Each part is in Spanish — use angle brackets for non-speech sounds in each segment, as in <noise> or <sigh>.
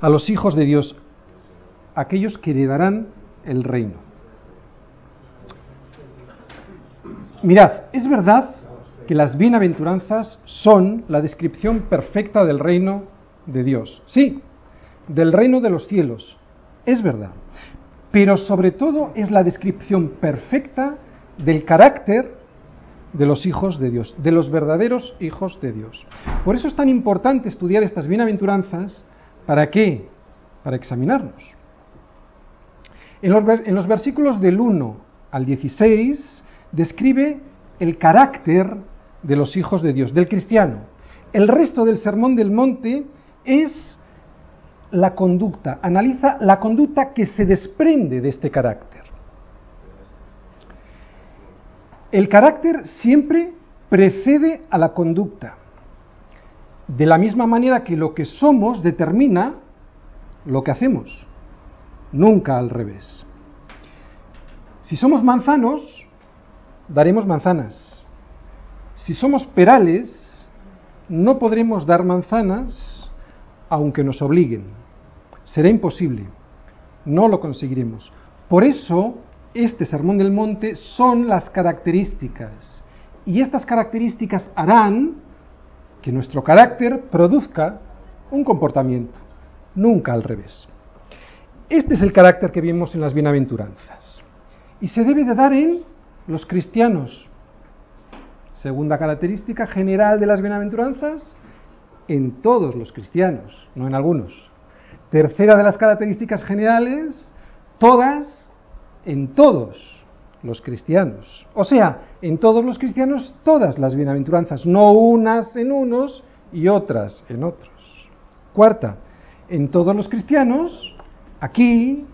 a los hijos de Dios, aquellos que heredarán el reino. Mirad, es verdad que las bienaventuranzas son la descripción perfecta del reino de Dios. Sí, del reino de los cielos. Es verdad. Pero sobre todo es la descripción perfecta del carácter de los hijos de Dios, de los verdaderos hijos de Dios. Por eso es tan importante estudiar estas bienaventuranzas. ¿Para qué? Para examinarnos. En los, en los versículos del 1 al 16 describe el carácter de los hijos de Dios, del cristiano. El resto del Sermón del Monte es la conducta, analiza la conducta que se desprende de este carácter. El carácter siempre precede a la conducta, de la misma manera que lo que somos determina lo que hacemos, nunca al revés. Si somos manzanos, daremos manzanas. Si somos perales, no podremos dar manzanas aunque nos obliguen. Será imposible. No lo conseguiremos. Por eso, este Sermón del Monte son las características. Y estas características harán que nuestro carácter produzca un comportamiento, nunca al revés. Este es el carácter que vimos en las bienaventuranzas. Y se debe de dar en los cristianos. Segunda característica general de las bienaventuranzas, en todos los cristianos, no en algunos. Tercera de las características generales, todas en todos los cristianos. O sea, en todos los cristianos todas las bienaventuranzas, no unas en unos y otras en otros. Cuarta, en todos los cristianos, aquí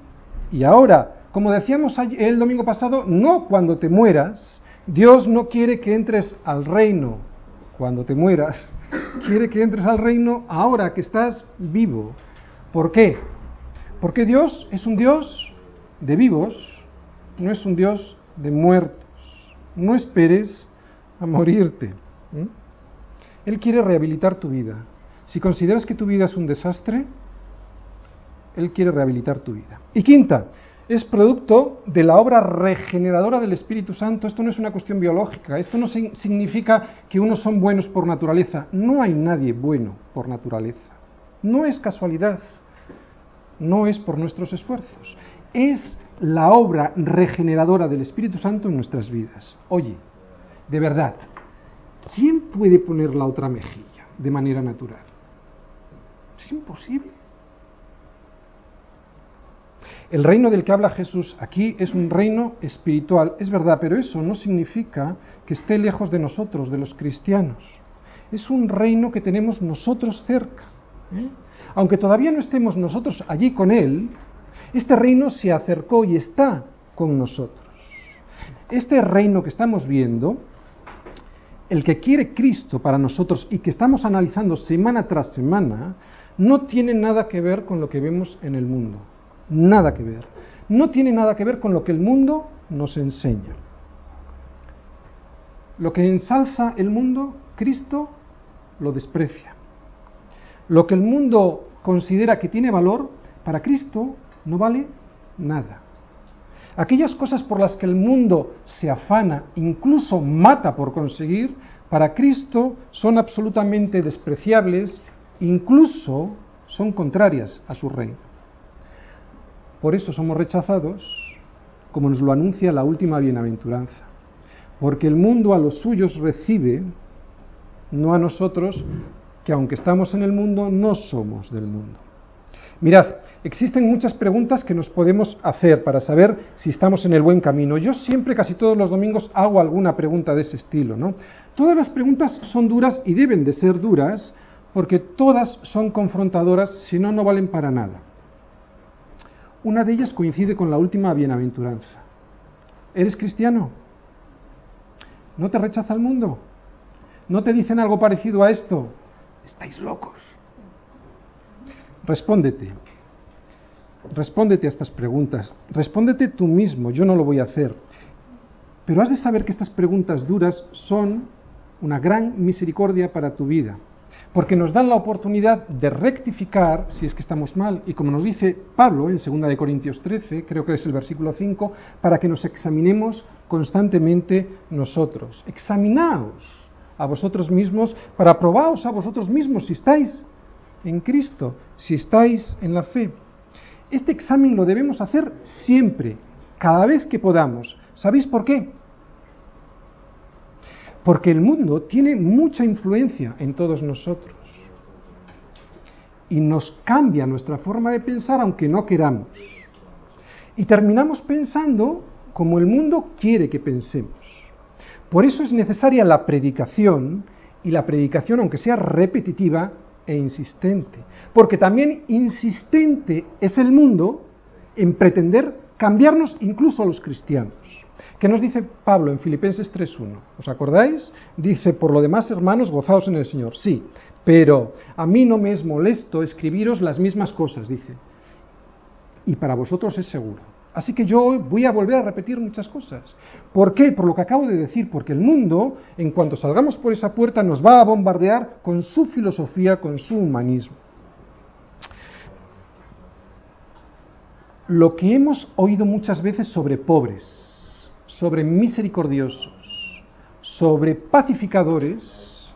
y ahora. Como decíamos el domingo pasado, no cuando te mueras, Dios no quiere que entres al reino cuando te mueras, <coughs> quiere que entres al reino ahora que estás vivo. ¿Por qué? Porque Dios es un Dios de vivos, no es un Dios de muertos. No esperes a morirte. Él quiere rehabilitar tu vida. Si consideras que tu vida es un desastre, Él quiere rehabilitar tu vida. Y quinta, es producto de la obra regeneradora del Espíritu Santo. Esto no es una cuestión biológica, esto no significa que unos son buenos por naturaleza. No hay nadie bueno por naturaleza. No es casualidad, no es por nuestros esfuerzos. Es la obra regeneradora del Espíritu Santo en nuestras vidas. Oye, de verdad, ¿quién puede poner la otra mejilla de manera natural? Es imposible. El reino del que habla Jesús aquí es un reino espiritual, es verdad, pero eso no significa que esté lejos de nosotros, de los cristianos. Es un reino que tenemos nosotros cerca. ¿eh? Aunque todavía no estemos nosotros allí con Él, este reino se acercó y está con nosotros. Este reino que estamos viendo, el que quiere Cristo para nosotros y que estamos analizando semana tras semana, no tiene nada que ver con lo que vemos en el mundo. Nada que ver. No tiene nada que ver con lo que el mundo nos enseña. Lo que ensalza el mundo, Cristo lo desprecia. Lo que el mundo considera que tiene valor, para Cristo no vale nada. Aquellas cosas por las que el mundo se afana, incluso mata por conseguir, para Cristo son absolutamente despreciables, incluso son contrarias a su reino. Por eso somos rechazados, como nos lo anuncia la última bienaventuranza. Porque el mundo a los suyos recibe, no a nosotros, que aunque estamos en el mundo, no somos del mundo. Mirad, existen muchas preguntas que nos podemos hacer para saber si estamos en el buen camino. Yo siempre, casi todos los domingos, hago alguna pregunta de ese estilo, ¿no? Todas las preguntas son duras y deben de ser duras porque todas son confrontadoras, si no, no valen para nada. Una de ellas coincide con la última bienaventuranza. ¿Eres cristiano? ¿No te rechaza el mundo? ¿No te dicen algo parecido a esto? Estáis locos. Respóndete. Respóndete a estas preguntas. Respóndete tú mismo. Yo no lo voy a hacer. Pero has de saber que estas preguntas duras son una gran misericordia para tu vida. porque nos dan la oportunidad de rectificar si es que estamos mal. Y como nos dice Pablo en 2 de Corintios 13, creo que es el versículo 5, para que nos examinemos constantemente nosotros. Examinaos a vosotros mismos para probaros a vosotros mismos si estáis en Cristo, si estáis en la fe. Este examen lo debemos hacer siempre, cada vez que podamos. ¿Sabéis por qué? Porque el mundo tiene mucha influencia en todos nosotros y nos cambia nuestra forma de pensar aunque no queramos. Y terminamos pensando como el mundo quiere que pensemos. Por eso es necesaria la predicación y la predicación, aunque sea repetitiva e insistente. Porque también insistente es el mundo en pretender cambiarnos incluso a los cristianos. ¿Qué nos dice Pablo en Filipenses 3.1? ¿Os acordáis? Dice, por lo demás, hermanos, gozaos en el Señor. Sí, pero a mí no me es molesto escribiros las mismas cosas, dice. Y para vosotros es seguro. Así que yo voy a volver a repetir muchas cosas. ¿Por qué? Por lo que acabo de decir, porque el mundo, en cuanto salgamos por esa puerta, nos va a bombardear con su filosofía, con su humanismo. Lo que hemos oído muchas veces sobre pobres, sobre misericordiosos, sobre pacificadores,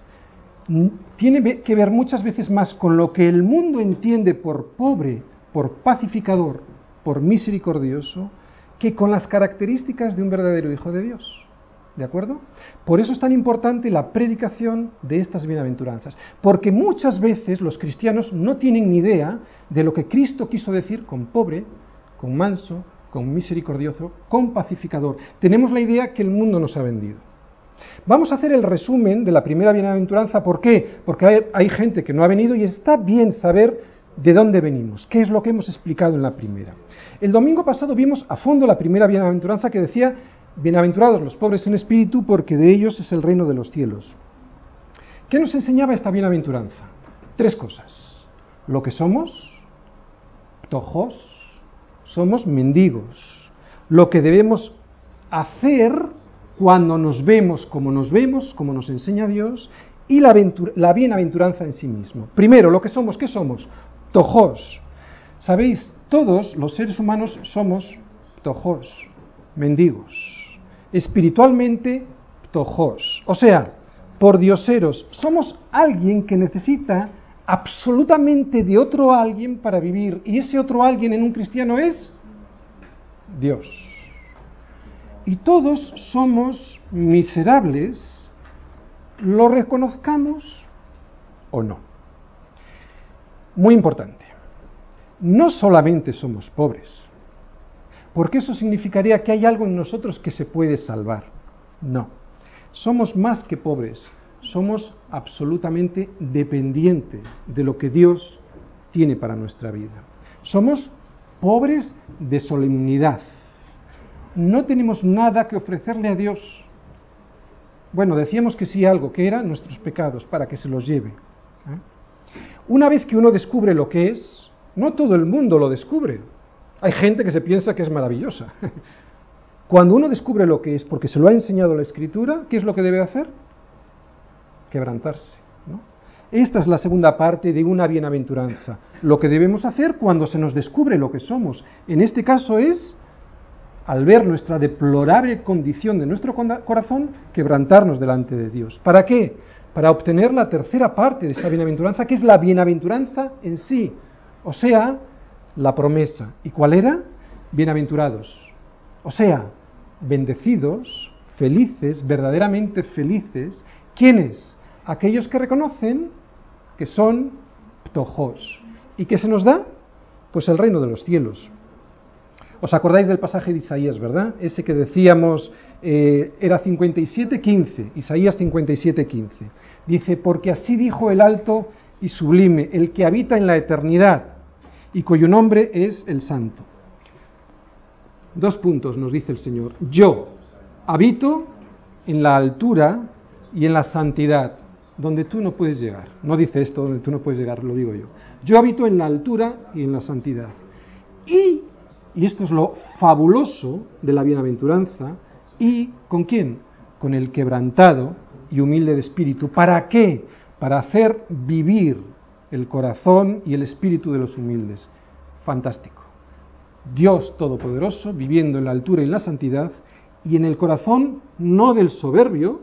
tiene que ver muchas veces más con lo que el mundo entiende por pobre, por pacificador, por misericordioso, que con las características de un verdadero Hijo de Dios. ¿De acuerdo? Por eso es tan importante la predicación de estas bienaventuranzas. Porque muchas veces los cristianos no tienen ni idea de lo que Cristo quiso decir con pobre, con manso, con misericordioso, con pacificador. Tenemos la idea que el mundo nos ha vendido. Vamos a hacer el resumen de la primera bienaventuranza. ¿Por qué? Porque hay, gente que no ha venido y está bien saber de dónde venimos, qué es lo que hemos explicado en la primera. El domingo pasado vimos a fondo la primera bienaventuranza que decía, bienaventurados los pobres en espíritu, porque de ellos es el reino de los cielos. ¿Qué nos enseñaba esta bienaventuranza? Tres cosas. Lo que somos, tojos, somos mendigos. Lo que debemos hacer cuando nos vemos como nos vemos, como nos enseña Dios, y la, la bienaventuranza en sí mismo. Primero, lo que somos, ¿qué somos? Tojos. Sabéis, todos los seres humanos somos tojos, mendigos. Espiritualmente, tojos. O sea, por dioseros, somos alguien que necesita absolutamente de otro alguien para vivir. Y ese otro alguien en un cristiano es Dios. Y todos somos miserables, lo reconozcamos o no. Muy importante. No solamente somos pobres, porque eso significaría que hay algo en nosotros que se puede salvar. No. Somos más que pobres, somos absolutamente dependientes de lo que Dios tiene para nuestra vida. Somos pobres de solemnidad. No tenemos nada que ofrecerle a Dios. Bueno, decíamos que sí algo, que eran nuestros pecados, para que se los lleve. ¿eh? Una vez que uno descubre lo que es, no todo el mundo lo descubre. Hay gente que se piensa que es maravillosa. <laughs> Cuando uno descubre lo que es, porque se lo ha enseñado la Escritura, ¿qué es lo que debe hacer? quebrantarse. Esta es la segunda parte de una bienaventuranza. Lo que debemos hacer cuando se nos descubre lo que somos. En este caso es, al ver nuestra deplorable condición de nuestro corazón, quebrantarnos delante de Dios. ¿Para qué? Para obtener la tercera parte de esta bienaventuranza, que es la bienaventuranza en sí. O sea, la promesa. ¿Y cuál era? Bienaventurados. O sea, bendecidos, felices, verdaderamente felices. ¿Quiénes? aquellos que reconocen que son ptojos. ¿Y qué se nos da? Pues el reino de los cielos. ¿Os acordáis del pasaje de Isaías, verdad? Ese que decíamos eh, era 57.15, Isaías 57.15. Dice, porque así dijo el alto y sublime, el que habita en la eternidad y cuyo nombre es el santo. Dos puntos nos dice el Señor. Yo habito en la altura y en la santidad donde tú no puedes llegar. No dice esto donde tú no puedes llegar, lo digo yo. Yo habito en la altura y en la santidad. Y, y esto es lo fabuloso de la bienaventuranza, ¿y con quién? Con el quebrantado y humilde de espíritu. ¿Para qué? para hacer vivir el corazón y el espíritu de los humildes. Fantástico. Dios Todopoderoso viviendo en la altura y en la santidad y en el corazón no del soberbio,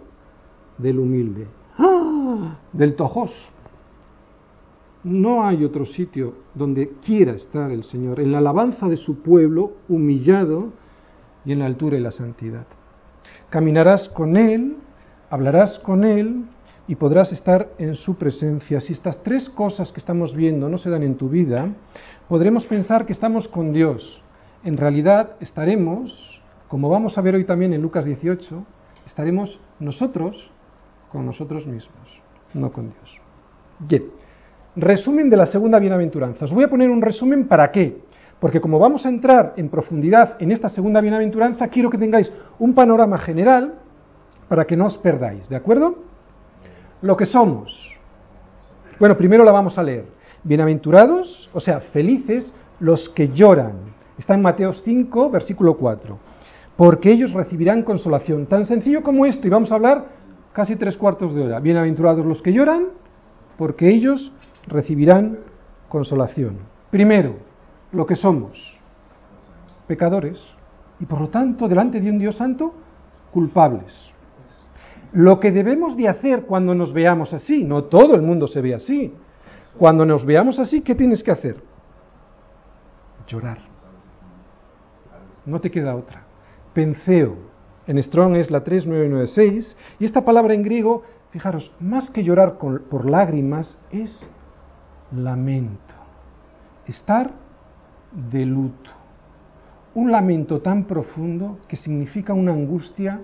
del humilde, ¡Ah! del tojos. No hay otro sitio donde quiera estar el Señor, en la alabanza de su pueblo, humillado y en la altura y la santidad. Caminarás con Él, hablarás con Él y podrás estar en su presencia. Si estas tres cosas que estamos viendo no se dan en tu vida, podremos pensar que estamos con Dios. En realidad estaremos, como vamos a ver hoy también en Lucas 18, estaremos nosotros con nosotros mismos, no con Dios. Bien, resumen de la segunda bienaventuranza. Os voy a poner un resumen para qué. Porque como vamos a entrar en profundidad en esta segunda bienaventuranza, quiero que tengáis un panorama general para que no os perdáis, ¿de acuerdo? Lo que somos. Bueno, primero la vamos a leer. Bienaventurados, o sea, felices los que lloran. Está en Mateos 5, versículo 4. Porque ellos recibirán consolación. Tan sencillo como esto, y vamos a hablar casi tres cuartos de hora. Bienaventurados los que lloran, porque ellos recibirán consolación. Primero, lo que somos, pecadores, y por lo tanto, delante de un Dios santo, culpables. Lo que debemos de hacer cuando nos veamos así, no todo el mundo se ve así, cuando nos veamos así, ¿qué tienes que hacer? Llorar. No te queda otra. Penseo. En Strong es la 3996 y esta palabra en griego, fijaros, más que llorar por lágrimas, es lamento. Estar de luto. Un lamento tan profundo que significa una angustia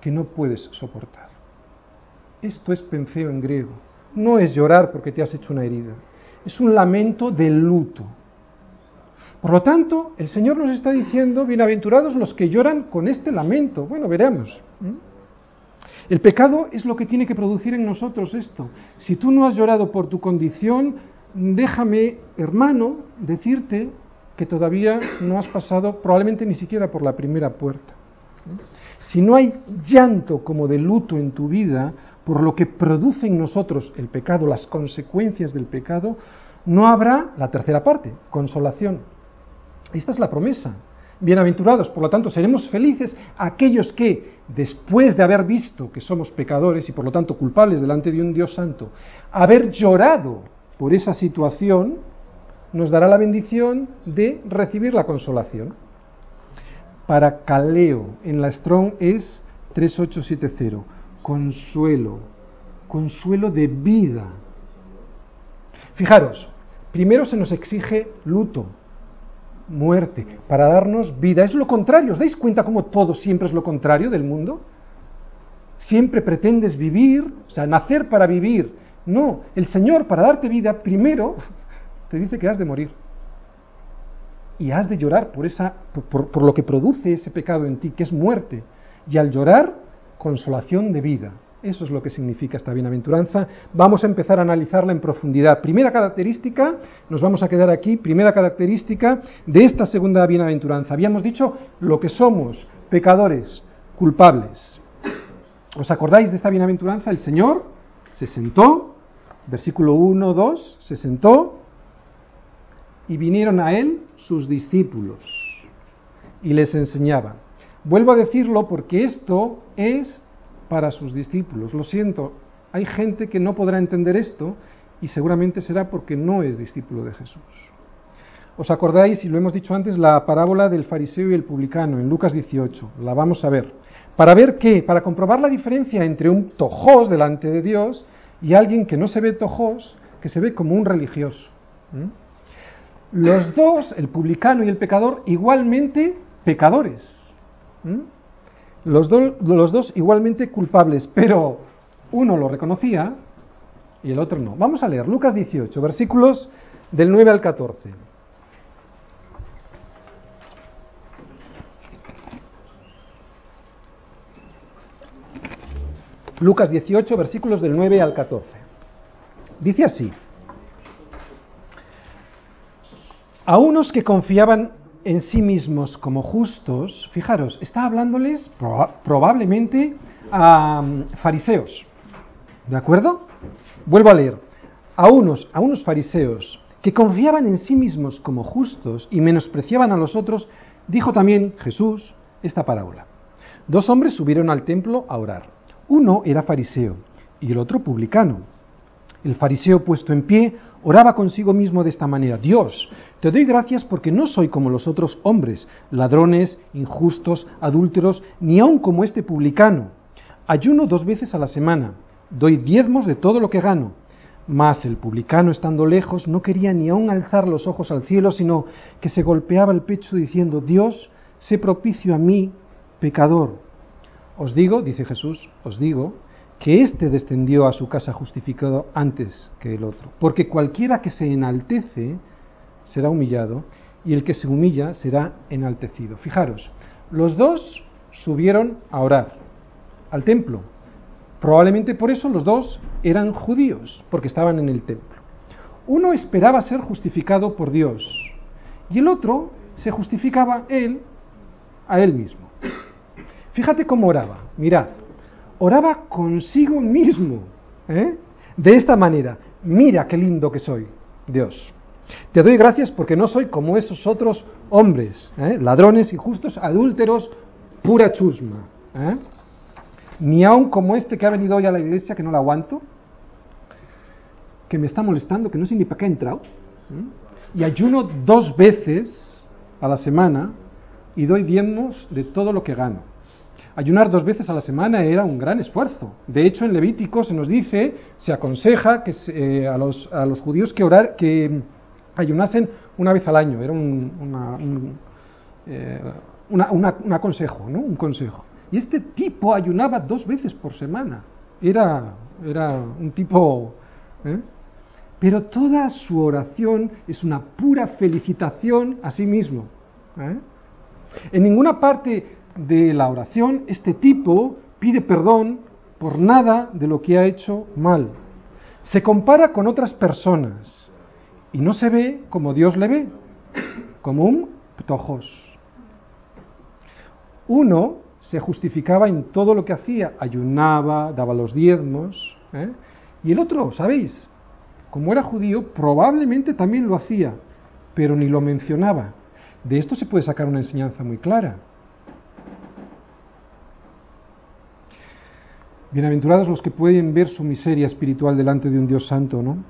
que no puedes soportar. Esto es penseo en griego. No es llorar porque te has hecho una herida. Es un lamento de luto. Por lo tanto, el Señor nos está diciendo, bienaventurados los que lloran con este lamento. Bueno, veremos. El pecado es lo que tiene que producir en nosotros esto. Si tú no has llorado por tu condición, déjame, hermano, decirte que todavía no has pasado probablemente ni siquiera por la primera puerta. Si no hay llanto como de luto en tu vida por lo que produce en nosotros el pecado, las consecuencias del pecado, no habrá la tercera parte, consolación. Esta es la promesa. Bienaventurados, por lo tanto, seremos felices aquellos que, después de haber visto que somos pecadores y por lo tanto culpables delante de un Dios santo, haber llorado por esa situación, nos dará la bendición de recibir la consolación. Para Caleo, en la Strong es 3870, consuelo, consuelo de vida. Fijaros, primero se nos exige luto, muerte, para darnos vida. Es lo contrario, ¿os dais cuenta cómo todo siempre es lo contrario del mundo? Siempre pretendes vivir, o sea, nacer para vivir, no, el Señor para darte vida primero <laughs> te dice que has de morir. Y has de llorar por, esa, por, lo que produce ese pecado en ti, que es muerte. Y al llorar, consolación de vida. Eso es lo que significa esta bienaventuranza. Vamos a empezar a analizarla en profundidad. Primera característica, nos vamos a quedar aquí, primera característica de esta segunda bienaventuranza. Habíamos dicho lo que somos, pecadores, culpables. ¿Os acordáis de esta bienaventuranza? El Señor se sentó versículo 1, 2, se sentó y vinieron a él sus discípulos y les enseñaba. Vuelvo a decirlo porque esto es para sus discípulos. Lo siento, hay gente que no podrá entender esto y seguramente será porque no es discípulo de Jesús. ¿Os acordáis, y lo hemos dicho antes, la parábola del fariseo y el publicano en Lucas 18? La vamos a ver. ¿Para ver qué? Para comprobar la diferencia entre un tojos delante de Dios y alguien que no se ve tojos, que se ve como un religioso. Los dos, el publicano y el pecador, igualmente pecadores. Los, los dos igualmente culpables, pero uno lo reconocía y el otro no. Vamos a leer Lucas 18, versículos del 9 al 14. Lucas 18, versículos del 9 al 14. Dice así, a unos que confiaban en sí mismos como justos, fijaros, está hablándoles probablemente a mm, fariseos. ¿De acuerdo? Vuelvo a leer. A unos, a unos fariseos que confiaban en sí mismos como justos y menospreciaban a los otros, dijo también Jesús esta parábola. Dos hombres subieron al templo a orar. Uno era fariseo y el otro publicano. El fariseo puesto en pie oraba consigo mismo de esta manera, Dios, te doy gracias porque no soy como los otros hombres, ladrones, injustos, adúlteros, ni aun como este publicano. Ayuno dos veces a la semana, doy diezmos de todo lo que gano. Mas el publicano, estando lejos, no quería ni aun alzar los ojos al cielo, sino que se golpeaba el pecho diciendo, Dios, sé propicio a mí, pecador. Os digo, dice Jesús, os digo, que éste descendió a su casa justificado antes que el otro. Porque cualquiera que se enaltece será humillado y el que se humilla será enaltecido. Fijaros, los dos subieron a orar al templo. Probablemente por eso los dos eran judíos, porque estaban en el templo. Uno esperaba ser justificado por Dios y el otro se justificaba él a él mismo. Fíjate cómo oraba, mirad, oraba consigo mismo, ¿eh? de esta manera, mira qué lindo que soy, Dios. Te doy gracias porque no soy como esos otros hombres, ¿eh? ladrones, injustos, adúlteros, pura chusma. ¿eh? Ni aun como este que ha venido hoy a la iglesia, que no la aguanto, que me está molestando, que no sé ni para qué ha entrado. Y ayuno dos veces a la semana y doy diezmos de todo lo que gano. Ayunar dos veces a la semana era un gran esfuerzo. De hecho, en Levítico se nos dice, se aconseja que eh, a, los, a, los, judíos que orar, que ayunasen una vez al año. Era un, una, un, eh, ¿no? Un consejo. Y este tipo ayunaba dos veces por semana. Era, era un tipo... ¿eh? Pero toda su oración es una pura felicitación a sí mismo. En ninguna parte de la oración este tipo pide perdón por nada de lo que ha hecho mal. Se compara con otras personas y no se ve como Dios le ve, como un tojos. Uno se justificaba en todo lo que hacía, ayunaba, daba los diezmos, ¿eh? y el otro, ¿sabéis? Como era judío, probablemente también lo hacía, pero ni lo mencionaba. De esto se puede sacar una enseñanza muy clara. Bienaventurados los que pueden ver su miseria espiritual delante de un Dios santo, ¿no?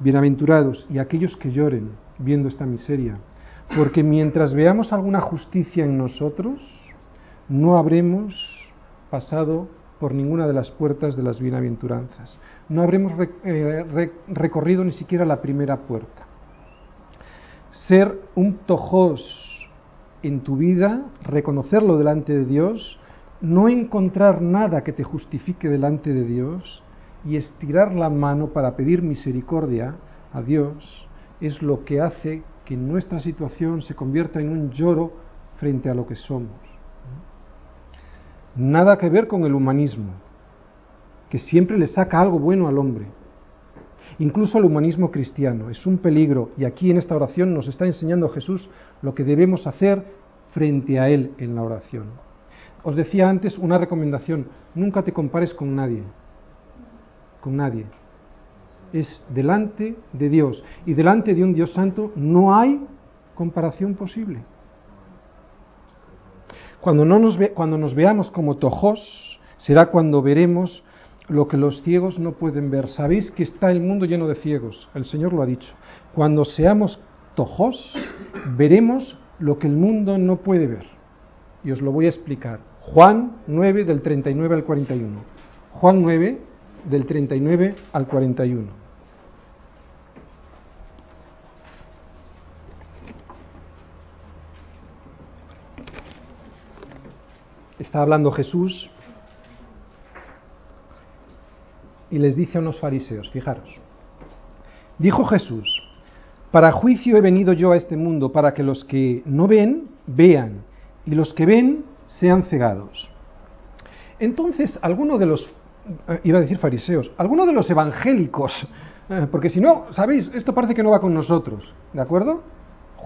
Bienaventurados y aquellos que lloren viendo esta miseria, porque mientras veamos alguna justicia en nosotros, no habremos pasado por ninguna de las puertas de las bienaventuranzas, no habremos eh, recorrido ni siquiera la primera puerta. Ser un tojos en tu vida, reconocerlo delante de Dios, no encontrar nada que te justifique delante de Dios y estirar la mano para pedir misericordia a Dios es lo que hace que nuestra situación se convierta en un lloro frente a lo que somos. Nada que ver con el humanismo, que siempre le saca algo bueno al hombre. Incluso el humanismo cristiano es un peligro y aquí en esta oración nos está enseñando Jesús lo que debemos hacer frente a Él en la oración. Os decía antes una recomendación, nunca te compares con nadie, con nadie. Es delante de Dios y delante de un Dios santo no hay comparación posible. Cuando, no nos, ve, cuando nos veamos como tojos, será cuando veremos lo que los ciegos no pueden ver. Sabéis que está el mundo lleno de ciegos, el Señor lo ha dicho. Cuando seamos tojos, veremos lo que el mundo no puede ver. Y os lo voy a explicar. Juan 9 del 39 al 41. Juan 9 del 39 al 41. Está hablando Jesús y les dice a unos fariseos, fijaros, dijo Jesús, para juicio he venido yo a este mundo, para que los que no ven, vean, y los que ven, sean cegados. Entonces, alguno de los, eh, iba a decir fariseos, alguno de los evangélicos, <laughs> eh, porque si no, sabéis, esto parece que no va con nosotros, ¿de acuerdo?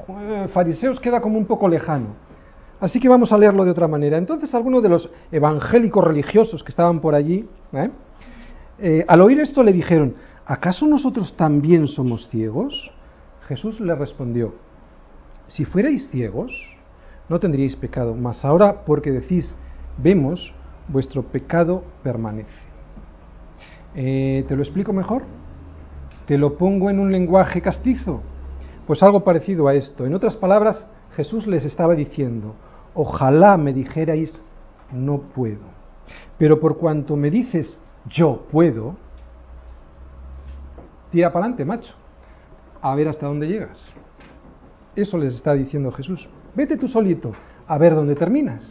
Eh, fariseos queda como un poco lejano. Así que vamos a leerlo de otra manera. Entonces, alguno de los evangélicos religiosos que estaban por allí, al oír esto le dijeron, ¿acaso nosotros también somos ciegos? Jesús le respondió, si fuerais ciegos, no tendríais pecado, mas ahora porque decís, vemos, vuestro pecado permanece. Eh, ¿Te lo explico mejor? ¿Te lo pongo en un lenguaje castizo? Pues algo parecido a esto. En otras palabras, Jesús les estaba diciendo, ojalá me dijerais, no puedo. Pero por cuanto me dices, yo puedo, tira para adelante, macho, a ver hasta dónde llegas. Eso les está diciendo Jesús. Vete tú solito, a ver dónde terminas.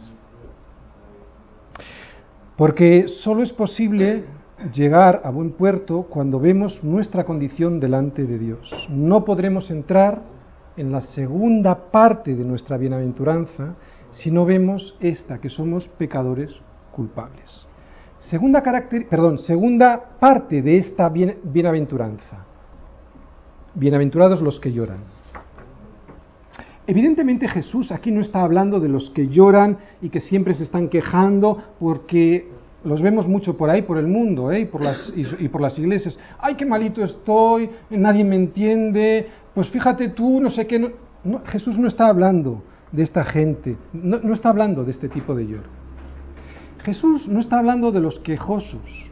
Porque solo es posible llegar a buen puerto cuando vemos nuestra condición delante de Dios. No podremos entrar en la segunda parte de nuestra bienaventuranza si no vemos esta, que somos pecadores culpables. Segunda, perdón, segunda parte de esta bienaventuranza. Bienaventurados los que lloran. Evidentemente Jesús aquí no está hablando de los que lloran y que siempre se están quejando porque los vemos mucho por ahí, por el mundo ¿eh? y, por las, iglesias. ¡Ay, qué malito estoy! Nadie me entiende. Pues fíjate tú, no sé qué. Jesús no está hablando de esta gente, no, no está hablando de este tipo de lloro. Jesús no está hablando de los quejosos.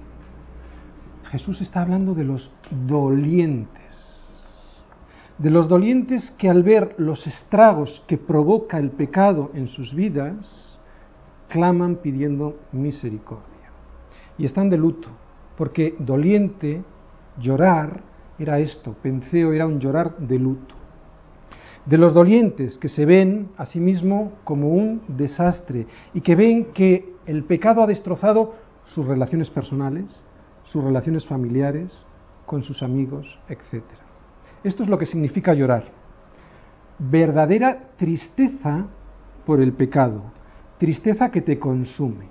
Jesús está hablando de los dolientes. De los dolientes que al ver los estragos que provoca el pecado en sus vidas, claman pidiendo misericordia y están de luto, porque doliente, llorar, era esto, penseo era un llorar de luto. De los dolientes que se ven a sí mismo como un desastre y que ven que el pecado ha destrozado sus relaciones personales, sus relaciones familiares, con sus amigos, etc. Esto es lo que significa llorar. Verdadera tristeza por el pecado, tristeza que te consume.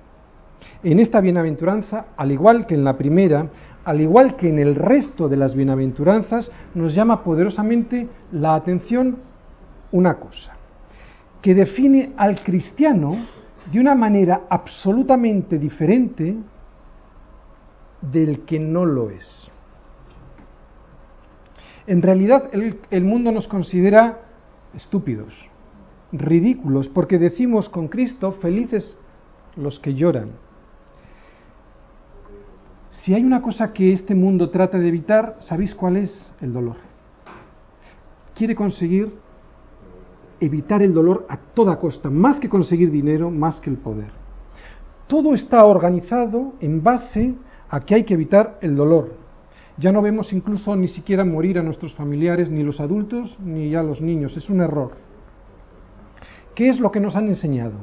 En esta bienaventuranza, al igual que en la primera, al igual que en el resto de las bienaventuranzas, nos llama poderosamente la atención una cosa, que define al cristiano de una manera absolutamente diferente del que no lo es. En realidad el, el, mundo nos considera estúpidos, ridículos, porque decimos con Cristo felices los que lloran. Si hay una cosa que este mundo trata de evitar, ¿sabéis cuál es? El dolor. Quiere conseguir evitar el dolor a toda costa, más que conseguir dinero, más que el poder. Todo está organizado en base a que hay que evitar el dolor. Ya no vemos incluso ni siquiera morir a nuestros familiares, ni los adultos, ni a los niños. Es un error. ¿Qué es lo que nos han enseñado?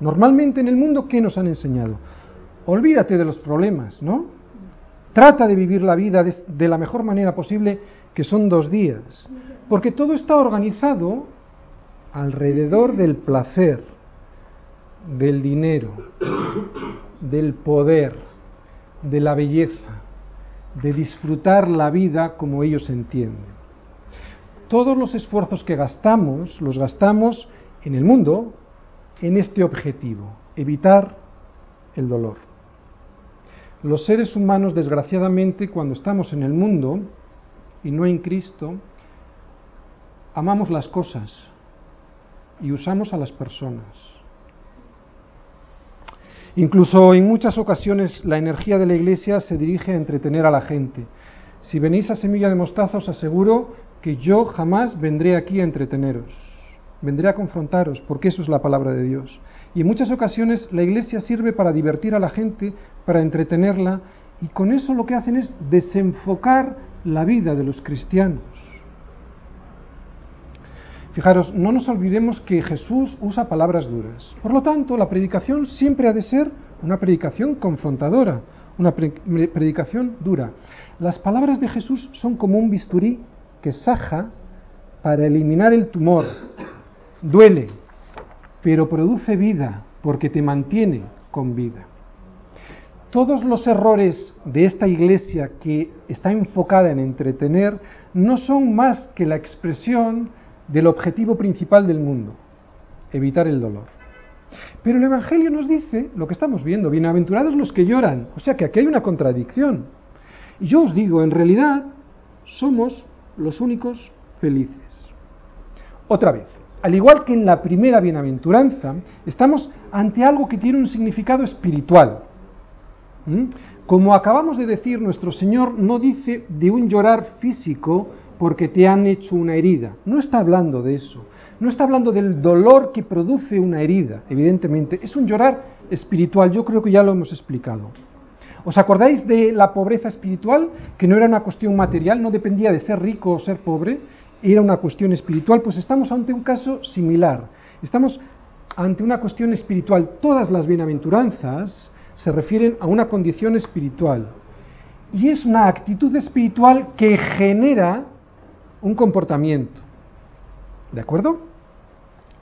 Normalmente en el mundo, ¿qué nos han enseñado? Olvídate de los problemas, ¿no? Trata de vivir la vida de, la mejor manera posible, que son dos días. Porque todo está organizado alrededor del placer, del dinero, del poder, de la belleza, de disfrutar la vida como ellos entienden. Todos los esfuerzos que gastamos los gastamos en el mundo en este objetivo, evitar el dolor. Los seres humanos, desgraciadamente, cuando estamos en el mundo y no en Cristo, amamos las cosas y usamos a las personas. Incluso en muchas ocasiones la energía de la iglesia se dirige a entretener a la gente. Si venís a Semilla de Mostaza os aseguro que yo jamás vendré aquí a entreteneros, vendré a confrontaros, porque eso es la palabra de Dios. Y en muchas ocasiones la iglesia sirve para divertir a la gente, para entretenerla, y con eso lo que hacen es desenfocar la vida de los cristianos. Fijaros, no nos olvidemos que Jesús usa palabras duras. Por lo tanto, la predicación siempre ha de ser una predicación confrontadora, una predicación dura. Las palabras de Jesús son como un bisturí que saja para eliminar el tumor. Duele, pero produce vida porque te mantiene con vida. Todos los errores de esta iglesia que está enfocada en entretener no son más que la expresión del objetivo principal del mundo, evitar el dolor. Pero el Evangelio nos dice lo que estamos viendo, bienaventurados los que lloran, o sea que aquí hay una contradicción. Y yo os digo, en realidad somos los únicos felices. Otra vez, al igual que en la primera bienaventuranza, estamos ante algo que tiene un significado espiritual. ¿Mm? Como acabamos de decir, nuestro Señor no dice de un llorar físico porque te han hecho una herida. No está hablando de eso. No está hablando del dolor que produce una herida, evidentemente. Es un llorar espiritual. Yo creo que ya lo hemos explicado. ¿Os acordáis de la pobreza espiritual? Que no era una cuestión material, no dependía de ser rico o ser pobre, era una cuestión espiritual. Pues estamos ante un caso similar. Estamos ante una cuestión espiritual. Todas las bienaventuranzas se refieren a una condición espiritual. Y es una actitud espiritual que genera un comportamiento. ¿De acuerdo?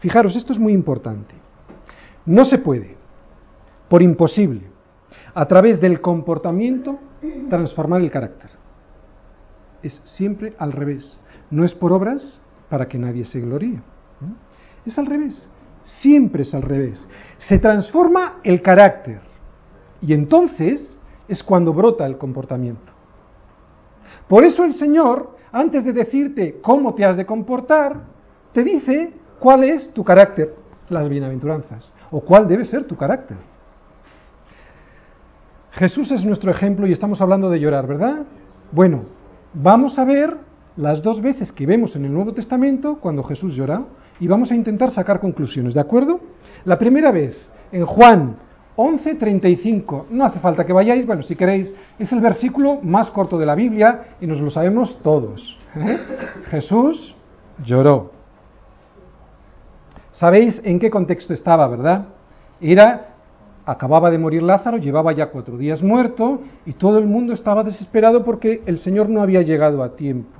Fijaros, esto es muy importante. No se puede, por imposible, a través del comportamiento transformar el carácter. Es siempre al revés. No es por obras para que nadie se gloríe. Es al revés. Siempre es al revés. Se transforma el carácter. Y entonces es cuando brota el comportamiento. Por eso el Señor, antes de decirte cómo te has de comportar, te dice cuál es tu carácter, las bienaventuranzas, o cuál debe ser tu carácter. Jesús es nuestro ejemplo y estamos hablando de llorar, ¿verdad? Bueno, vamos a ver las dos veces que vemos en el Nuevo Testamento cuando Jesús llora y vamos a intentar sacar conclusiones, ¿de acuerdo? La primera vez, en Juan 11.35, no hace falta que vayáis, bueno, si queréis, es el versículo más corto de la Biblia y nos lo sabemos todos. ¿eh? <laughs> Jesús lloró. Sabéis en qué contexto estaba, ¿verdad? Era, acababa de morir Lázaro, llevaba ya cuatro días muerto y todo el mundo estaba desesperado porque el Señor no había llegado a tiempo.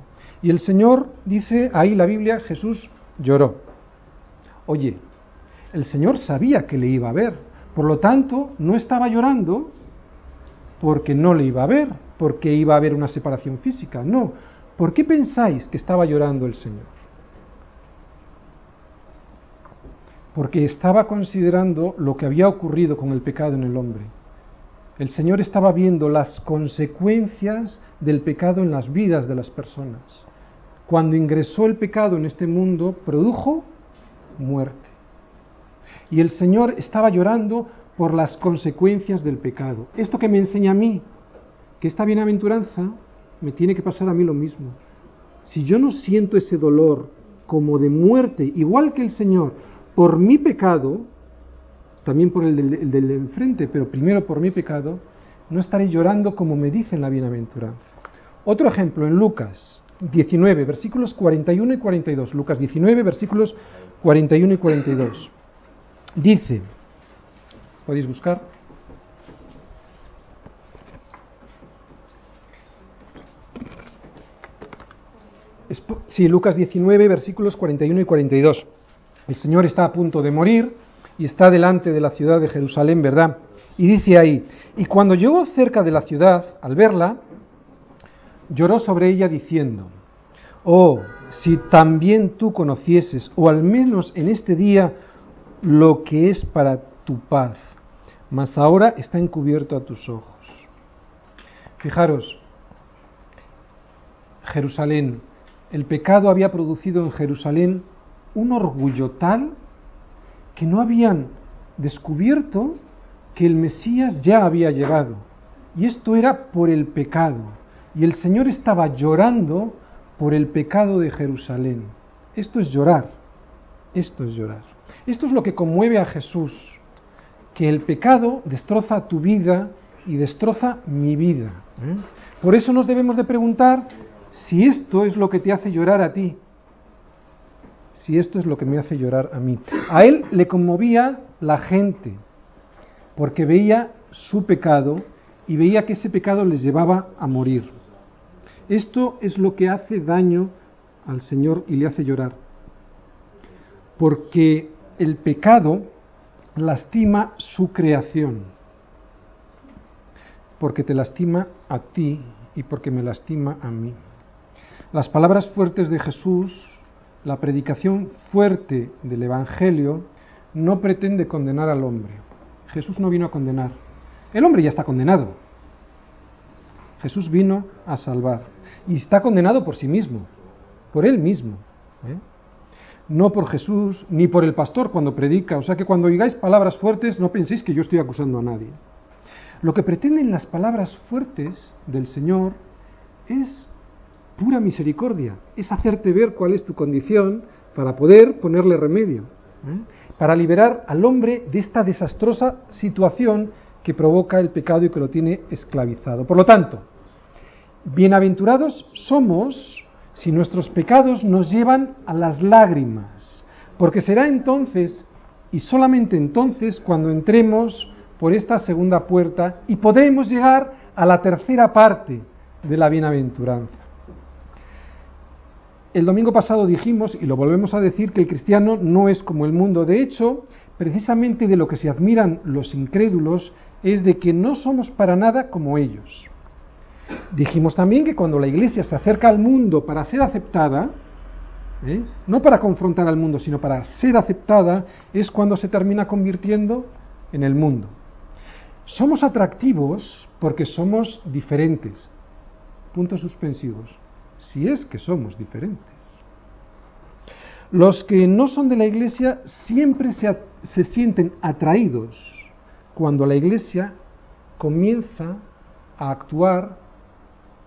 Y el Señor dice, ahí la Biblia, Jesús lloró. Oye, el Señor sabía que le iba a ver, por lo tanto, no estaba llorando porque no le iba a ver, porque iba a haber una separación física, no. ¿Por qué pensáis que estaba llorando el Señor? porque estaba considerando lo que había ocurrido con el pecado en el hombre. El Señor estaba viendo las consecuencias del pecado en las vidas de las personas. Cuando ingresó el pecado en este mundo, produjo muerte. Y el Señor estaba llorando por las consecuencias del pecado. Esto que me enseña a mí, que esta bienaventuranza me tiene que pasar a mí lo mismo. Si yo no siento ese dolor como de muerte, igual que el Señor, por mi pecado, también por el del, enfrente, pero primero por mi pecado, no estaré llorando como me dice en la bienaventuranza. Otro ejemplo en Lucas 19, versículos 41 y 42. Lucas 19, versículos 41 y 42. Dice, ¿podéis buscar? Sí, Lucas 19, versículos 41 y 42. El Señor está a punto de morir y está delante de la ciudad de Jerusalén, ¿verdad? Y dice ahí, y cuando llegó cerca de la ciudad, al verla, lloró sobre ella diciendo, oh, si también tú conocieses, o al menos en este día, lo que es para tu paz, mas ahora está encubierto a tus ojos. Fijaros, Jerusalén, el pecado había producido en Jerusalén un orgullo tal que no habían descubierto que el Mesías ya había llegado. Y esto era por el pecado. Y el Señor estaba llorando por el pecado de Jerusalén. Esto es llorar. Esto es llorar. Esto es lo que conmueve a Jesús. Que el pecado destroza tu vida y destroza mi vida. ¿eh? Por eso nos debemos de preguntar si esto es lo que te hace llorar a ti si esto es lo que me hace llorar a mí. A él le conmovía la gente, porque veía su pecado y veía que ese pecado les llevaba a morir. Esto es lo que hace daño al Señor y le hace llorar, porque el pecado lastima su creación, porque te lastima a ti y porque me lastima a mí. Las palabras fuertes de Jesús la predicación fuerte del Evangelio no pretende condenar al hombre. Jesús no vino a condenar. El hombre ya está condenado. Jesús vino a salvar. Y está condenado por sí mismo, por él mismo. ¿eh? No por Jesús ni por el pastor cuando predica. O sea que cuando digáis palabras fuertes no penséis que yo estoy acusando a nadie. Lo que pretenden las palabras fuertes del Señor es pura misericordia, es hacerte ver cuál es tu condición para poder ponerle remedio, ¿eh? para liberar al hombre de esta desastrosa situación que provoca el pecado y que lo tiene esclavizado. Por lo tanto, bienaventurados somos si nuestros pecados nos llevan a las lágrimas, porque será entonces y solamente entonces cuando entremos por esta segunda puerta y podremos llegar a la tercera parte de la bienaventuranza. El domingo pasado dijimos, y lo volvemos a decir, que el cristiano no es como el mundo. De hecho, precisamente de lo que se admiran los incrédulos es de que no somos para nada como ellos. Dijimos también que cuando la iglesia se acerca al mundo para ser aceptada, ¿eh? no para confrontar al mundo, sino para ser aceptada, es cuando se termina convirtiendo en el mundo. Somos atractivos porque somos diferentes. Puntos suspensivos si es que somos diferentes. Los que no son de la iglesia siempre se, se sienten atraídos cuando la iglesia comienza a actuar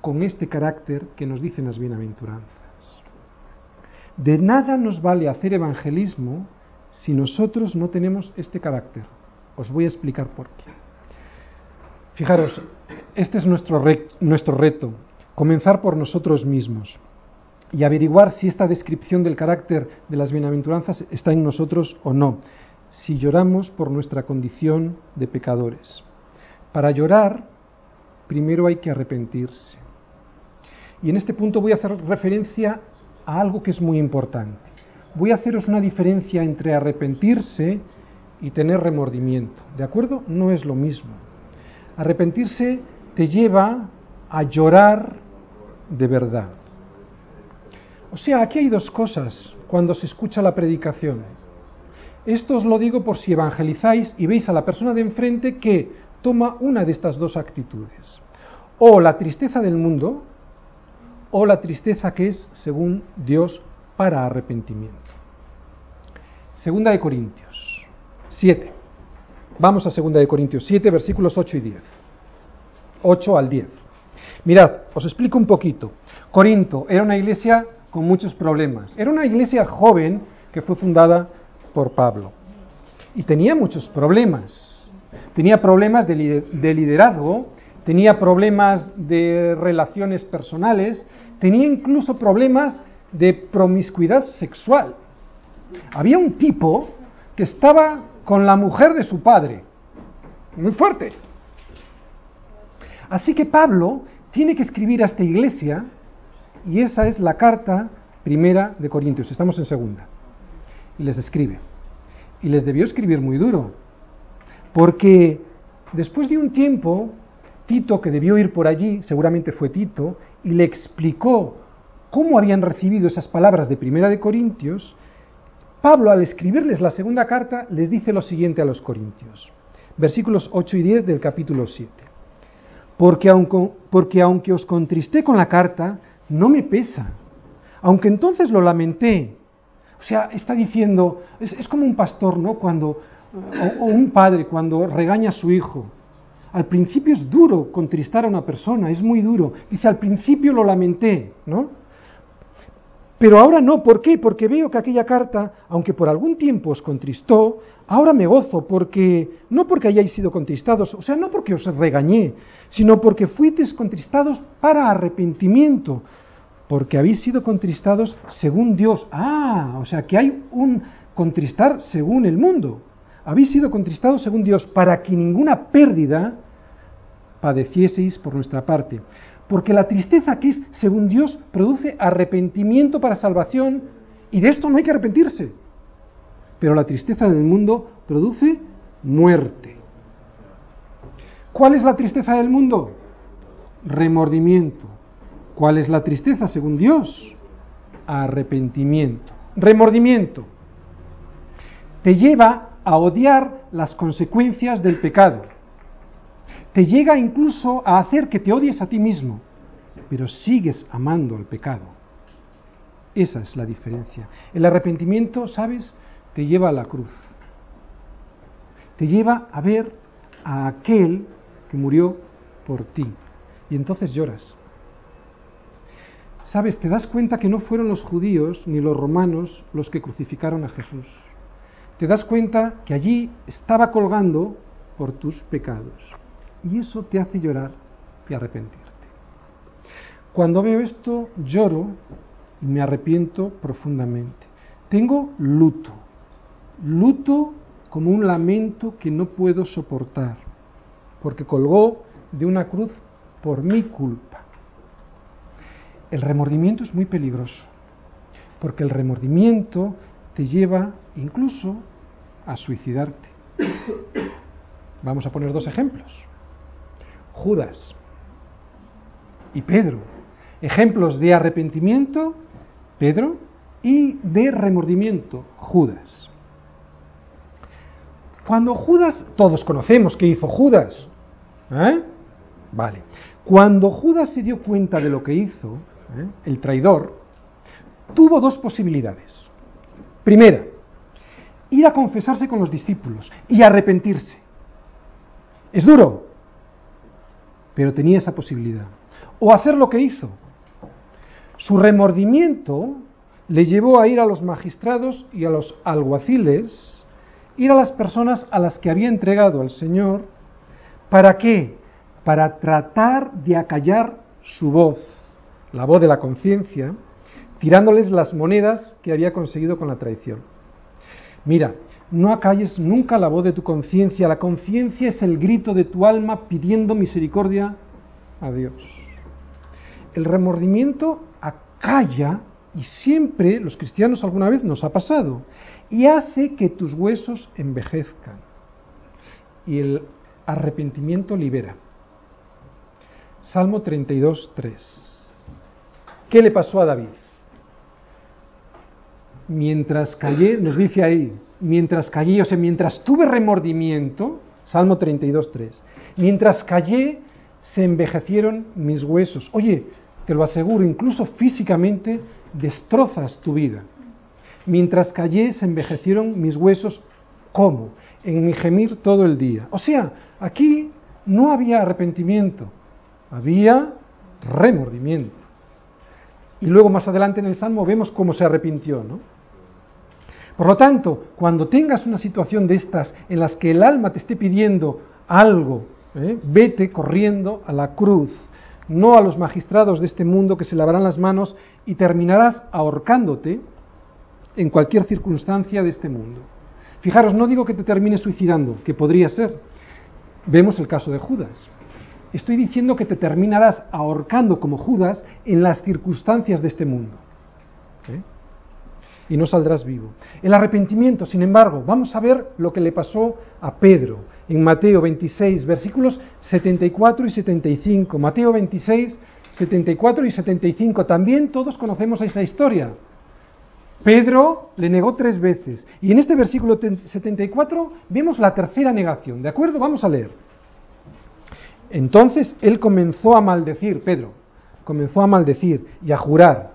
con este carácter que nos dicen las bienaventuranzas. De nada nos vale hacer evangelismo si nosotros no tenemos este carácter. Os voy a explicar por qué. Fijaros, este es nuestro, nuestro reto comenzar por nosotros mismos y averiguar si esta descripción del carácter de las bienaventuranzas está en nosotros o no, si lloramos por nuestra condición de pecadores. Para llorar, primero hay que arrepentirse. Y en este punto voy a hacer referencia a algo que es muy importante. Voy a haceros una diferencia entre arrepentirse y tener remordimiento. ¿De acuerdo? No es lo mismo. Arrepentirse te lleva a llorar de verdad. O sea, aquí hay dos cosas cuando se escucha la predicación. Esto os lo digo por si evangelizáis y veis a la persona de enfrente que toma una de estas dos actitudes. O la tristeza del mundo, o la tristeza que es, según Dios, para arrepentimiento. Segunda de Corintios 7. Vamos a Segunda de Corintios 7, versículos 8 y 10. 8 al 10. Mirad, os explico un poquito. Corinto era una iglesia con muchos problemas. Era una iglesia joven que fue fundada por Pablo. Y tenía muchos problemas. Tenía problemas de, liderazgo, tenía problemas de relaciones personales, tenía incluso problemas de promiscuidad sexual. Había un tipo que estaba con la mujer de su padre. Muy fuerte. Así que Pablo tiene que escribir a esta iglesia y esa es la carta primera de Corintios. Estamos en segunda. Y les escribe. Y les debió escribir muy duro. Porque después de un tiempo, Tito, que debió ir por allí, seguramente fue Tito, y le explicó cómo habían recibido esas palabras de primera de Corintios, Pablo al escribirles la segunda carta les dice lo siguiente a los Corintios. Versículos 8 y 10 del capítulo 7 porque aunque, porque aunque os contristé con la carta, no me pesa. Aunque entonces lo lamenté. O sea, está diciendo, es, como un pastor, ¿no? Cuando, o, un padre cuando regaña a su hijo. Al principio es duro contristar a una persona, es muy duro. Dice, al principio lo lamenté, ¿no? Pero ahora no, ¿por qué? Porque veo que aquella carta, aunque por algún tiempo os contristó, ahora me gozo, porque no porque hayáis sido contristados, o sea, no porque os regañé, sino porque fuisteis contristados para arrepentimiento, porque habéis sido contristados según Dios. Ah, o sea, que hay un contristar según el mundo. Habéis sido contristados según Dios para que ninguna pérdida padecieseis por nuestra parte. Porque la tristeza que es, según Dios, produce arrepentimiento para salvación y de esto no hay que arrepentirse. Pero la tristeza del mundo produce muerte. ¿Cuál es la tristeza del mundo? Remordimiento. ¿Cuál es la tristeza según Dios? Arrepentimiento. Remordimiento. Te lleva a odiar las consecuencias del pecado. Te llega incluso a hacer que te odies a ti mismo, pero sigues amando al pecado. Esa es la diferencia. El arrepentimiento, ¿sabes? Te lleva a la cruz. Te lleva a ver a aquel que murió por ti. Y entonces lloras. Sabes, te das cuenta que no fueron los judíos ni los romanos los que crucificaron a Jesús. Te das cuenta que allí estaba colgando por tus pecados. Y eso te hace llorar y arrepentirte. Cuando veo esto, lloro y me arrepiento profundamente. Tengo luto. Luto como un lamento que no puedo soportar, porque colgó de una cruz por mi culpa. El remordimiento es muy peligroso, porque el remordimiento te lleva incluso a suicidarte. Vamos a poner dos ejemplos. Judas y Pedro. Ejemplos de arrepentimiento, Pedro, y de remordimiento, Judas. Cuando Judas, todos conocemos qué hizo Judas, ¿eh? Vale. Cuando Judas se dio cuenta de lo que hizo, ¿eh? el traidor, tuvo dos posibilidades. Primera, ir a confesarse con los discípulos y arrepentirse. Es duro, pero tenía esa posibilidad. O hacer lo que hizo. Su remordimiento le llevó a ir a los magistrados y a los alguaciles, ir a las personas a las que había entregado al Señor, ¿para qué? Para tratar de acallar su voz, la voz de la conciencia, tirándoles las monedas que había conseguido con la traición. Mira, no acalles nunca la voz de tu conciencia. La conciencia es el grito de tu alma pidiendo misericordia a Dios. El remordimiento acalla, y siempre los cristianos alguna vez nos ha pasado, y hace que tus huesos envejezcan. Y el arrepentimiento libera. Salmo 32, 3. ¿Qué le pasó a David? mientras callé, nos dice ahí, mientras callé, o sea, mientras tuve remordimiento, Salmo 32, 3, mientras callé, se envejecieron mis huesos. Oye, te lo aseguro, incluso físicamente destrozas tu vida. Mientras callé, se envejecieron mis huesos. ¿Cómo? En mi gemir todo el día. O sea, aquí no había arrepentimiento, había remordimiento. Y luego más adelante en el Salmo vemos cómo se arrepintió, ¿no? Por lo tanto, cuando tengas una situación de estas en las que el alma te esté pidiendo algo, ¿eh? vete corriendo a la cruz, no a los magistrados de este mundo que se lavarán las manos y terminarás ahorcándote en cualquier circunstancia de este mundo. Fijaros, no digo que te termines suicidando, que podría ser. Vemos el caso de Judas. Estoy diciendo que te terminarás ahorcando como Judas en las circunstancias de este mundo. ¿eh? Y no saldrás vivo. El arrepentimiento, sin embargo, vamos a ver lo que le pasó a Pedro en Mateo 26, versículos 74 y 75. Mateo 26, 74 y 75. También todos conocemos esa historia. Pedro le negó tres veces. Y en este versículo 74 vemos la tercera negación. ¿De acuerdo? Vamos a leer. Entonces él comenzó a maldecir, Pedro, comenzó a maldecir y a jurar,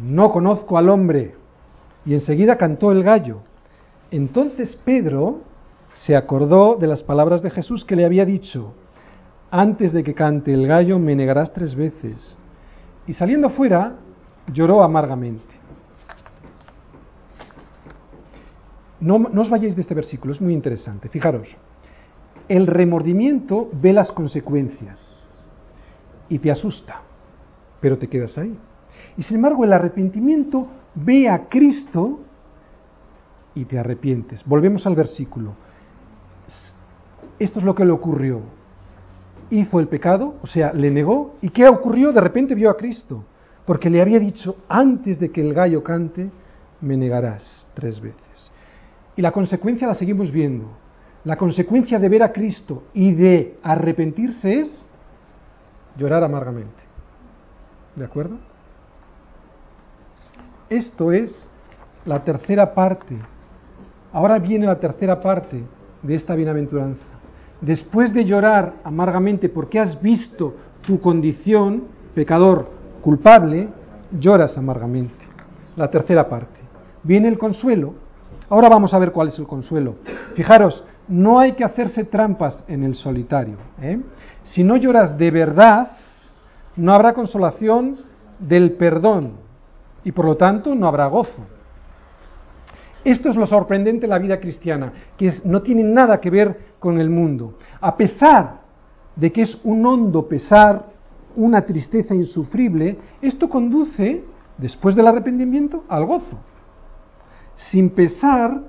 no conozco al hombre y enseguida cantó el gallo. Entonces Pedro se acordó de las palabras de Jesús que le había dicho, antes de que cante el gallo me negarás tres veces. Y saliendo fuera, lloró amargamente. No, no, os vayáis de este versículo, es muy interesante. Fijaros, el remordimiento ve las consecuencias y te asusta, pero te quedas ahí. Y sin embargo, el arrepentimiento ve a Cristo y te arrepientes. Volvemos al versículo. Esto es lo que le ocurrió. Hizo el pecado, o sea, le negó. ¿Y qué ocurrió? De repente vio a Cristo, porque le había dicho, antes de que el gallo cante, me negarás tres veces. Y la consecuencia la seguimos viendo. La consecuencia de ver a Cristo y de arrepentirse es llorar amargamente. ¿De acuerdo? Esto es la tercera parte. Ahora viene la tercera parte de esta bienaventuranza. después de llorar amargamente porque has visto tu condición, pecador culpable, lloras amargamente. La tercera parte. Viene el consuelo. Ahora vamos a ver cuál es el consuelo. Fijaros, no hay que hacerse trampas en el solitario. ¿eh? Si no lloras de verdad, no habrá consolación del perdón y por lo tanto no habrá gozo. Esto es lo sorprendente de la vida cristiana, que no tiene nada que ver con el mundo. A pesar de que es un hondo pesar, una tristeza insufrible, esto conduce, después del arrepentimiento, al gozo. Sin pesar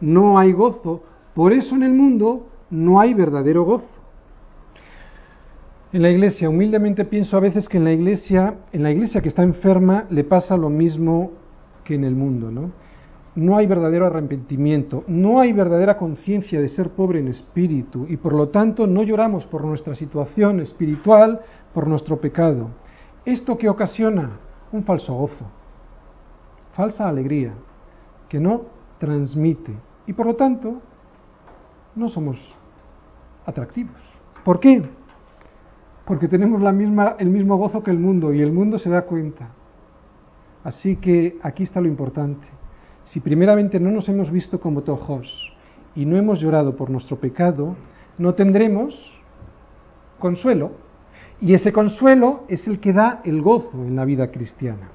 no hay gozo, por eso en el mundo no hay verdadero gozo. En la iglesia, humildemente pienso a veces que en la iglesia, en la iglesia que está enferma, le pasa lo mismo que en el mundo, ¿no? No hay verdadero arrepentimiento, no hay verdadera conciencia de ser pobre en espíritu y por lo tanto no lloramos por nuestra situación espiritual, por nuestro pecado. ¿Esto que ocasiona? Un falso gozo, falsa alegría, que no transmite y por lo tanto no somos atractivos. ¿Por qué? Porque tenemos la misma, el mismo gozo que el mundo y el mundo se da cuenta. Así que aquí está lo importante. Si primeramente no nos hemos visto como tojos y no hemos llorado por nuestro pecado, no tendremos consuelo. Y ese consuelo es el que da el gozo en la vida cristiana.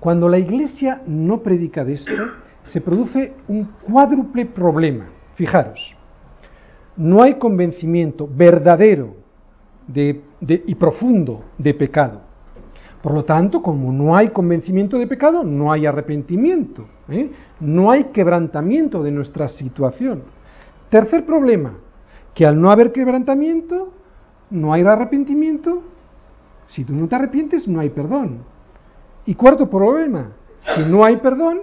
Cuando la iglesia no predica de esto, se produce un cuádruple problema. Fijaros, no hay convencimiento verdadero y profundo de pecado. Por lo tanto, como no hay convencimiento de pecado, no hay arrepentimiento, ¿eh? no hay quebrantamiento de nuestra situación. Tercer problema, que al no haber quebrantamiento, no hay arrepentimiento. Si tú no te arrepientes, no hay perdón. Y cuarto problema, si no hay perdón,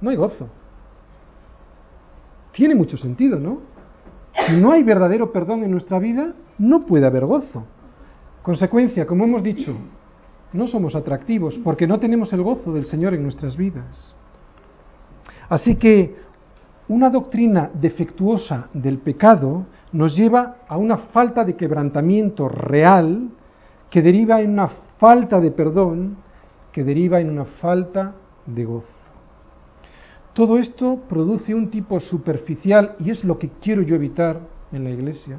no hay gozo. Tiene mucho sentido, ¿no? Si no hay verdadero perdón en nuestra vida, no puede haber gozo. Consecuencia, como hemos dicho, no somos atractivos porque no tenemos el gozo del Señor en nuestras vidas. Así que una doctrina defectuosa del pecado nos lleva a una falta de quebrantamiento real que deriva en una falta de perdón, que deriva en una falta de gozo. Todo esto produce un tipo superficial, y es lo que quiero yo evitar en la iglesia,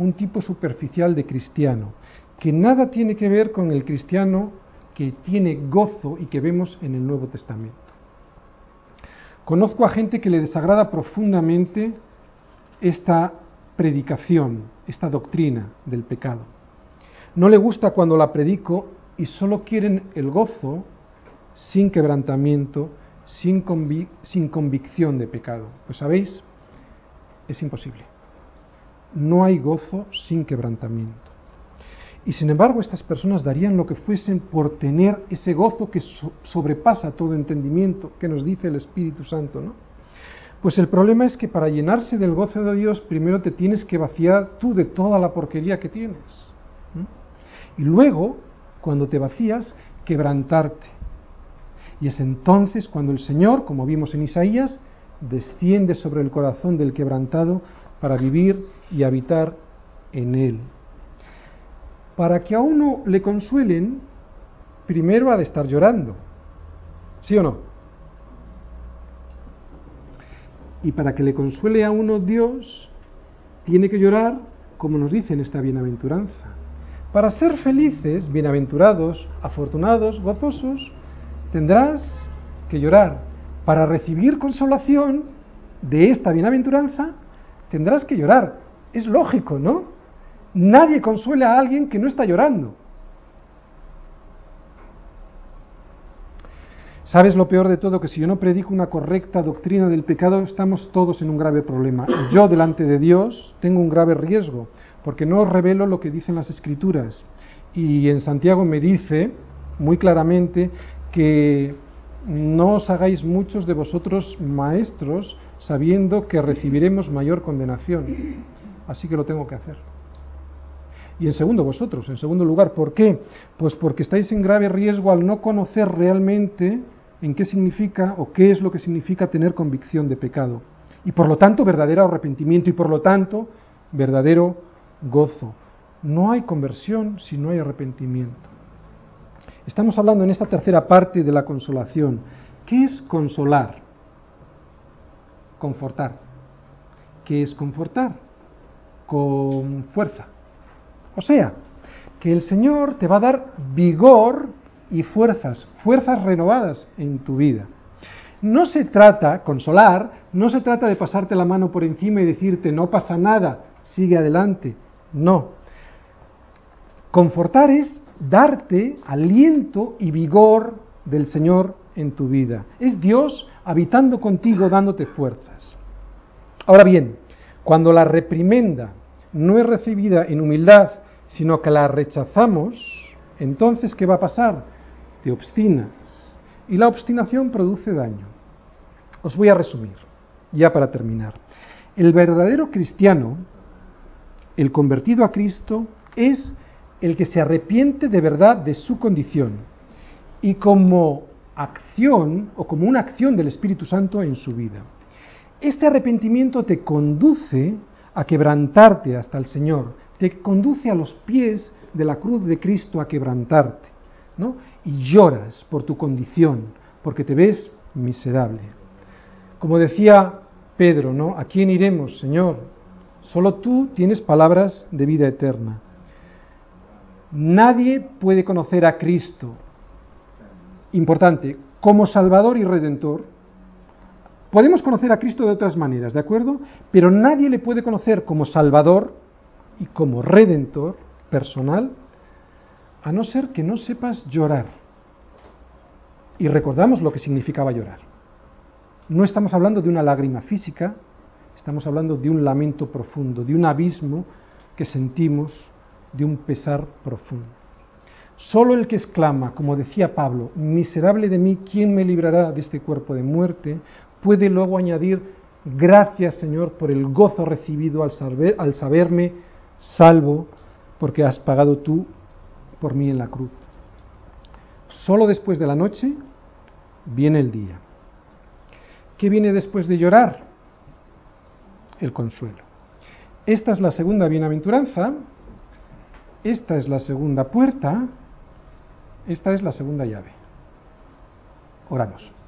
un tipo superficial de cristiano, que nada tiene que ver con el cristiano que tiene gozo y que vemos en el Nuevo Testamento. Conozco a gente que le desagrada profundamente esta predicación, esta doctrina del pecado. No le gusta cuando la predico y solo quieren el gozo sin quebrantamiento sin, sin convicción de pecado. Pues sabéis, es imposible. No hay gozo sin quebrantamiento. Y sin embargo, estas personas darían lo que fuesen por tener ese gozo que sobrepasa todo entendimiento, que nos dice el Espíritu Santo, ¿no? Pues el problema es que para llenarse del gozo de Dios, primero te tienes que vaciar tú de toda la porquería que tienes. Y luego, cuando te vacías, quebrantarte. Y es entonces cuando el Señor, como vimos en Isaías, desciende sobre el corazón del quebrantado para vivir y habitar en él. Para que a uno le consuelen, primero ha de estar llorando. ¿Sí o no? Y para que le consuele a uno Dios, tiene que llorar como nos dice en esta bienaventuranza. Para ser felices, bienaventurados, afortunados, gozosos, tendrás que llorar. Para recibir consolación de esta bienaventuranza, tendrás que llorar. Es lógico, ¿no? Nadie consuela a alguien que no está llorando. ¿Sabes lo peor de todo? Que si yo no predico una correcta doctrina del pecado, estamos todos en un grave problema. Yo delante de Dios tengo un grave riesgo, porque no revelo lo que dicen las escrituras. Y en Santiago me dice muy claramente que no os hagáis muchos de vosotros maestros sabiendo que recibiremos mayor condenación. Así que lo tengo que hacer. Y en segundo, vosotros, en segundo lugar, ¿por qué? Pues porque estáis en grave riesgo al no conocer realmente en qué significa o qué es lo que significa tener convicción de pecado. Y por lo tanto, verdadero arrepentimiento y por lo tanto, verdadero gozo. No hay conversión si no hay arrepentimiento. Estamos hablando en esta tercera parte de la consolación. ¿Qué es consolar? Confortar. ¿Qué es confortar? Con fuerza. O sea, que el Señor te va a dar vigor y fuerzas, fuerzas renovadas en tu vida. No se trata, consolar, no se trata de pasarte la mano por encima y decirte no pasa nada, sigue adelante. No. Confortar es darte aliento y vigor del Señor en tu vida. Es Dios habitando contigo, dándote fuerzas. Ahora bien, cuando la reprimenda no es recibida en humildad, sino que la rechazamos, entonces, ¿qué va a pasar? Te obstinas. Y la obstinación produce daño. Os voy a resumir, ya para terminar. El verdadero cristiano, el convertido a Cristo, es el que se arrepiente de verdad de su condición y como acción o como una acción del Espíritu Santo en su vida. Este arrepentimiento te conduce a quebrantarte hasta el Señor, te conduce a los pies de la cruz de Cristo a quebrantarte, ¿no? Y lloras por tu condición, porque te ves miserable. Como decía Pedro, ¿no? ¿A quién iremos, Señor? Solo tú tienes palabras de vida eterna. Nadie puede conocer a Cristo, importante, como Salvador y Redentor. Podemos conocer a Cristo de otras maneras, ¿de acuerdo? Pero nadie le puede conocer como Salvador y como Redentor personal, a no ser que no sepas llorar. Y recordamos lo que significaba llorar. No estamos hablando de una lágrima física, estamos hablando de un lamento profundo, de un abismo que sentimos de un pesar profundo. Solo el que exclama, como decía Pablo, miserable de mí, ¿quién me librará de este cuerpo de muerte? Puede luego añadir, gracias Señor por el gozo recibido al, saber, al saberme salvo, porque has pagado tú por mí en la cruz. Solo después de la noche viene el día. ¿Qué viene después de llorar? El consuelo. Esta es la segunda bienaventuranza esta es la segunda puerta, esta es la segunda llave. Oramos.